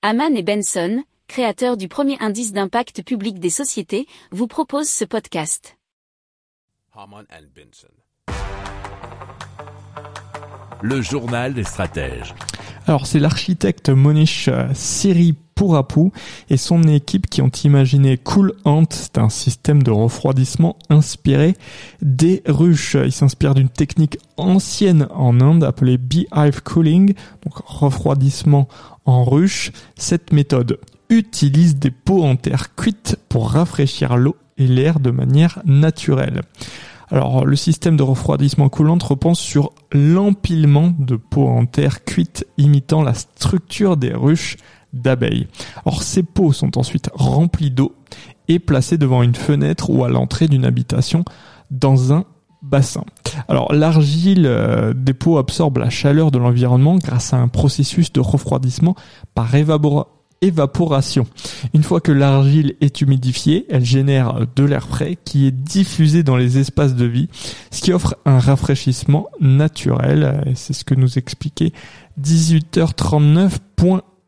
Haman et Benson, créateurs du premier indice d'impact public des sociétés, vous proposent ce podcast. Haman and Benson. Le journal des stratèges. Alors c'est l'architecte Monish euh, Siripurappu et son équipe qui ont imaginé Cool Ant, c'est un système de refroidissement inspiré des ruches. Il s'inspire d'une technique ancienne en Inde appelée beehive cooling, donc refroidissement en ruche. Cette méthode utilise des pots en terre cuite pour rafraîchir l'eau et l'air de manière naturelle. Alors, le système de refroidissement coulant repose sur l'empilement de pots en terre cuite imitant la structure des ruches d'abeilles. Alors, ces pots sont ensuite remplis d'eau et placés devant une fenêtre ou à l'entrée d'une habitation dans un bassin. Alors l'argile euh, des pots absorbe la chaleur de l'environnement grâce à un processus de refroidissement par évaporation. Une fois que l'argile est humidifiée, elle génère de l'air frais qui est diffusé dans les espaces de vie, ce qui offre un rafraîchissement naturel. Et c'est ce que nous expliquait